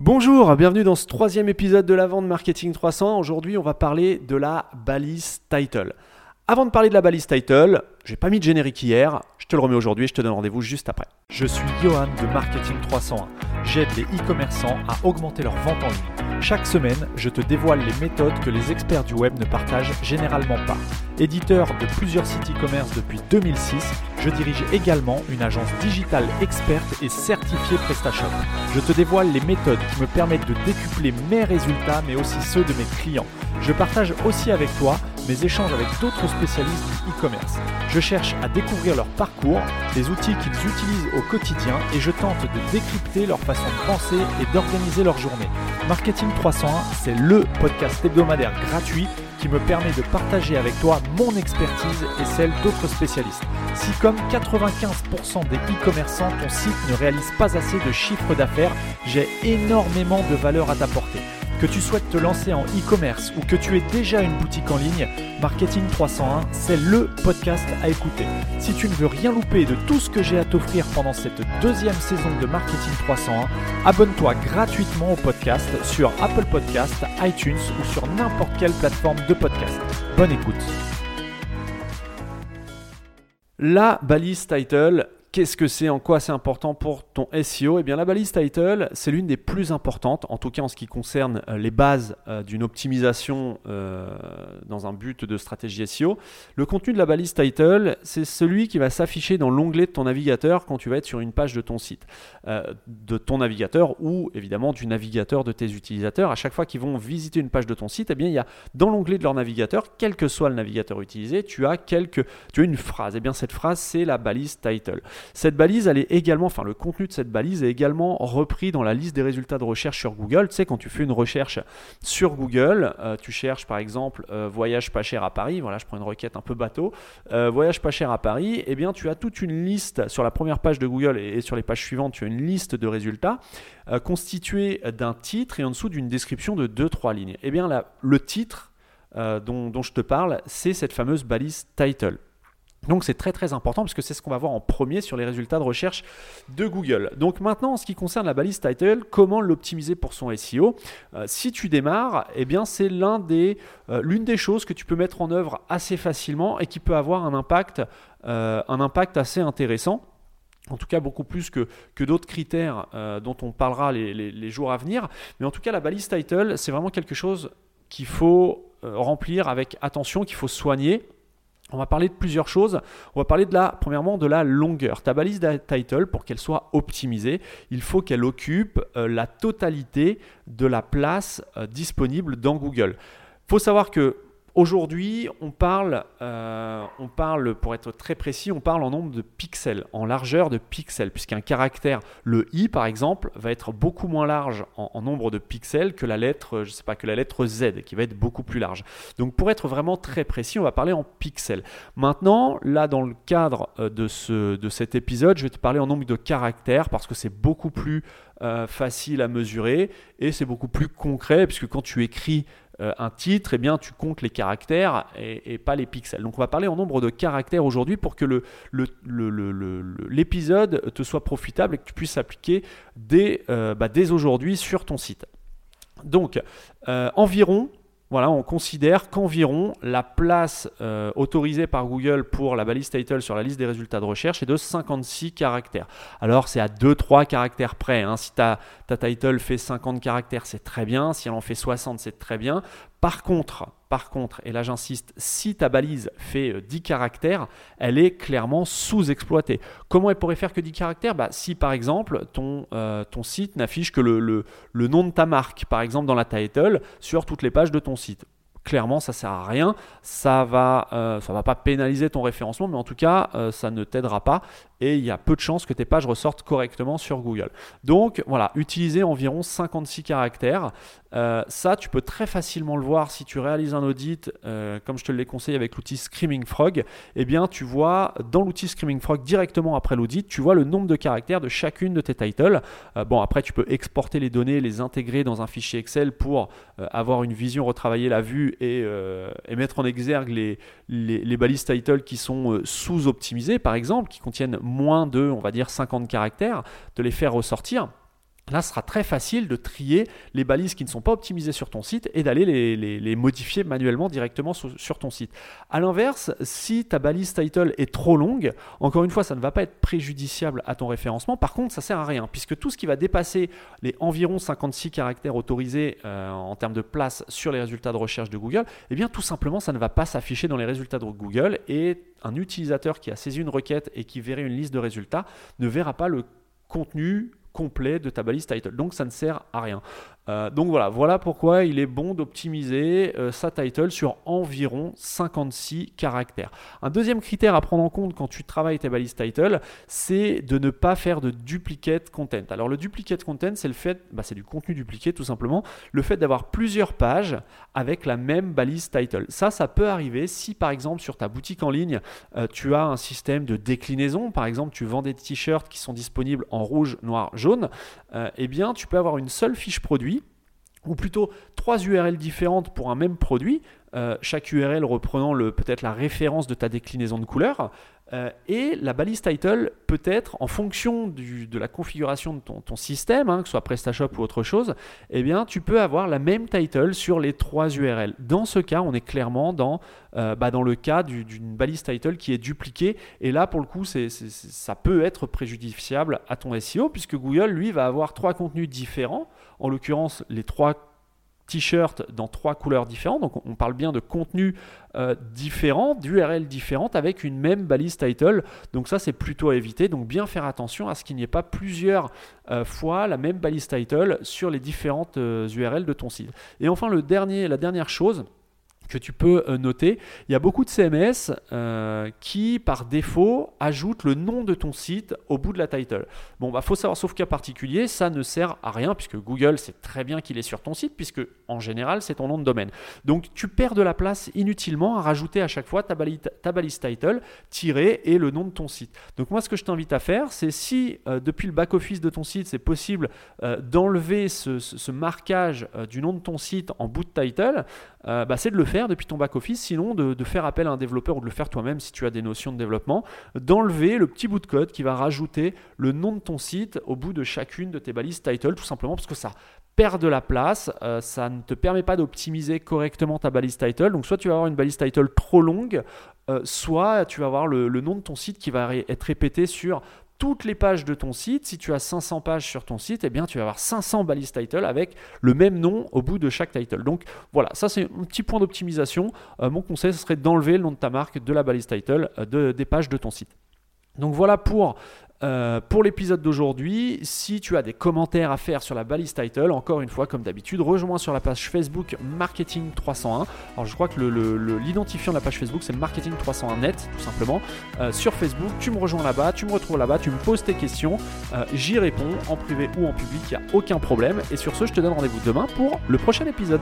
Bonjour, bienvenue dans ce troisième épisode de la vente Marketing 300. Aujourd'hui, on va parler de la balise title. Avant de parler de la balise title, j'ai pas mis de générique hier, je te le remets aujourd'hui et je te donne rendez-vous juste après. Je suis Johan de Marketing 301. J'aide les e-commerçants à augmenter leur vente en ligne. Chaque semaine, je te dévoile les méthodes que les experts du web ne partagent généralement pas. Éditeur de plusieurs sites e-commerce depuis 2006, je dirige également une agence digitale experte et certifiée PrestaShop. Je te dévoile les méthodes qui me permettent de décupler mes résultats mais aussi ceux de mes clients. Je partage aussi avec toi mes échanges avec d'autres spécialistes du e-commerce. Je cherche à découvrir leur parcours, les outils qu'ils utilisent au quotidien et je tente de décrypter leur façon de penser et d'organiser leur journée. Marketing 301, c'est le podcast hebdomadaire gratuit qui me permet de partager avec toi mon expertise et celle d'autres spécialistes. Si comme 95% des e-commerçants, ton site ne réalise pas assez de chiffre d'affaires, j'ai énormément de valeur à t'apporter. Que tu souhaites te lancer en e-commerce ou que tu aies déjà une boutique en ligne, Marketing 301, c'est le podcast à écouter. Si tu ne veux rien louper de tout ce que j'ai à t'offrir pendant cette deuxième saison de Marketing 301, abonne-toi gratuitement au podcast sur Apple Podcast, iTunes ou sur n'importe quelle plateforme de podcast. Bonne écoute. La balise title Qu'est-ce que c'est En quoi c'est important pour ton SEO Eh bien, la balise title, c'est l'une des plus importantes, en tout cas en ce qui concerne euh, les bases euh, d'une optimisation euh, dans un but de stratégie SEO. Le contenu de la balise title, c'est celui qui va s'afficher dans l'onglet de ton navigateur quand tu vas être sur une page de ton site, de ton navigateur ou évidemment du navigateur de tes utilisateurs. À chaque fois qu'ils vont visiter une page de ton site, eh bien, il y a dans l'onglet de leur navigateur, quel que soit le navigateur utilisé, tu as, quelques, tu as une phrase. Eh bien, cette phrase, c'est la balise title. Cette balise, elle est également, enfin le contenu de cette balise est également repris dans la liste des résultats de recherche sur Google. Tu sais, quand tu fais une recherche sur Google, euh, tu cherches par exemple euh, voyage pas cher à Paris. Voilà, je prends une requête un peu bateau. Euh, voyage pas cher à Paris. Eh bien, tu as toute une liste sur la première page de Google et, sur les pages suivantes, tu as une liste de résultats constituée d'un titre et en dessous d'une description de 2-3 lignes. Eh bien, le titre dont je te parle, c'est cette fameuse balise title. Donc c'est très très important parce que c'est ce qu'on va voir en premier sur les résultats de recherche de Google. Donc maintenant en ce qui concerne la balise title, comment l'optimiser pour son SEO euh, Si tu démarres, eh bien c'est euh, l'une des choses que tu peux mettre en œuvre assez facilement et qui peut avoir un impact, euh, assez intéressant. En tout cas, beaucoup plus que, d'autres critères dont on parlera les, jours à venir. Mais en tout cas, la balise title, c'est vraiment quelque chose qu'il faut remplir avec attention, qu'il faut soigner on va parler de plusieurs choses. On va parler de la, premièrement, de la longueur. Ta balise title, pour qu'elle soit optimisée, il faut qu'elle occupe euh, la totalité de la place euh, disponible dans Google. Il faut savoir que Aujourd'hui, on parle, euh, on parle, pour être très précis, on parle en nombre de pixels, en largeur de pixels, puisqu'un caractère, le i par exemple, va être beaucoup moins large en, nombre de pixels que la lettre, je sais pas, que la lettre z, qui va être beaucoup plus large. Donc pour être vraiment très précis, on va parler en pixels. Maintenant, là, dans le cadre euh, de, ce, de cet épisode, je vais te parler en nombre de caractères parce que c'est beaucoup plus euh, facile à mesurer et c'est beaucoup plus concret, puisque quand tu écris euh, un titre, eh bien, tu comptes les caractères et, pas les pixels. Donc on va parler en nombre de caractères aujourd'hui pour que l'épisode te soit profitable et que tu puisses s'appliquer dès, euh, bah, aujourd'hui sur ton site. Donc euh, environ voilà, on considère qu'environ la place euh, autorisée par Google pour la balise title sur la liste des résultats de recherche est de 56 caractères. Alors c'est à 2-3 caractères près. Hein. Si ta, ta title fait 50 caractères, c'est très bien. Si elle en fait 60, c'est très bien. Par contre, par contre, et là j'insiste, si ta balise fait 10 euh, caractères, elle est clairement sous-exploitée. Comment elle pourrait faire que 10 caractères? Bah, Si par exemple ton, euh, site n'affiche que le nom de ta marque, par exemple dans la title, sur toutes les pages de ton site clairement ça sert à rien ça va euh, ça va pas pénaliser ton référencement mais en tout cas ça ne t'aidera pas et il y a peu de chances que tes pages ressortent correctement sur Google. Donc voilà, utiliser environ 56 caractères. Euh, ça, tu peux très facilement le voir si tu réalises un audit, euh, comme je te l'ai conseillé avec l'outil Screaming Frog. Eh bien, tu vois dans l'outil Screaming Frog directement après l'audit, tu vois le nombre de caractères de chacune de tes titles. Euh, bon, après, tu peux exporter les données, les intégrer dans un fichier Excel pour avoir une vision, retravailler la vue et, et mettre en exergue les, les, balises titles qui sont sous-optimisées, par exemple, qui contiennent moins de, on va dire, 50 caractères, de les faire ressortir. Là, ce sera très facile de trier les balises qui ne sont pas optimisées sur ton site et d'aller les, modifier manuellement directement sur, ton site. A l'inverse, si ta balise title est trop longue, encore une fois, ça ne va pas être préjudiciable à ton référencement. Par contre, ça sert à rien puisque tout ce qui va dépasser les environ 56 caractères autorisés euh, en termes de place sur les résultats de recherche de Google, eh bien tout simplement, ça ne va pas s'afficher dans les résultats de Google et un utilisateur qui a saisi une requête et qui verrait une liste de résultats ne verra pas le contenu complet de ta balise title. Donc ça ne sert à rien. Euh, donc voilà, voilà pourquoi il est bon d'optimiser euh, sa title sur environ 56 caractères. Un deuxième critère à prendre en compte quand tu travailles tes balises title, c'est de ne pas faire de duplicate content. Alors le duplicate content, c'est le fait, bah, c'est du contenu dupliqué tout simplement, le fait d'avoir plusieurs pages avec la même balise title. Ça, ça peut arriver si par exemple sur ta boutique en ligne, euh, tu as un système de déclinaison, par exemple tu vends des t-shirts qui sont disponibles en rouge, noir, jaune, eh bien tu peux avoir une seule fiche produit ou plutôt trois URL différentes pour un même produit, euh, chaque URL reprenant peut-être la référence de ta déclinaison de couleurs. Euh, et la balise title peut être, en fonction de la configuration de ton, système, hein, que ce soit PrestaShop ou autre chose, eh bien, tu peux avoir la même title sur les trois URL. Dans ce cas, on est clairement dans, euh, bah, dans le cas d'une balise title qui est dupliquée. Et là, pour le coup, ça peut être préjudiciable à ton SEO, puisque Google, lui, va avoir trois contenus différents. En l'occurrence, les trois t-shirt dans trois couleurs différentes. Donc on parle bien de contenu euh, différent, d'URL différentes avec une même balise title. Donc ça c'est plutôt à éviter. Donc bien faire attention à ce qu'il n'y ait pas plusieurs euh, fois la même balise title sur les différentes URL euh, de ton site. Et enfin le dernier, la dernière chose, que tu peux euh, noter. Il y a beaucoup de CMS euh, qui, par défaut, ajoutent le nom de ton site au bout de la title. Bon, bah faut savoir, sauf cas particulier, ça ne sert à rien puisque Google sait très bien qu'il est sur ton site puisque en général c'est ton nom de domaine. Donc tu perds de la place inutilement à rajouter à chaque fois ta balise, title, tiré et le nom de ton site. Donc moi ce que je t'invite à faire, c'est si euh, depuis le back-office de ton site c'est possible d'enlever ce, marquage du nom de ton site en bout de title, bah, c'est de le faire depuis ton back-office, sinon de, faire appel à un développeur ou de le faire toi-même si tu as des notions de développement, d'enlever le petit bout de code qui va rajouter le nom de ton site au bout de chacune de tes balises title, tout simplement parce que ça perd de la place, euh, ça ne te permet pas d'optimiser correctement ta balise title. Donc soit tu vas avoir une balise title trop longue, euh, soit tu vas avoir le, le, nom de ton site qui va être répété sur toutes les pages de ton site. Si tu as 500 pages sur ton site, eh bien, tu vas avoir 500 balises title avec le même nom au bout de chaque title. Donc voilà, ça c'est un petit point d'optimisation. Euh, mon conseil, ce serait d'enlever le nom de ta marque de la balise title euh, de, des pages de ton site. Donc voilà pour euh, pour l'épisode d'aujourd'hui, si tu as des commentaires à faire sur la balise title, encore une fois, comme d'habitude, rejoins sur la page Facebook Marketing 301. Alors, je crois que l'identifiant de la page Facebook, c'est Marketing 301 net, tout simplement. Euh, sur Facebook, tu me rejoins là-bas, tu me retrouves là-bas, tu me poses tes questions, euh, j'y réponds en privé ou en public, il n'y a aucun problème. Et sur ce, je te donne rendez-vous demain pour le prochain épisode.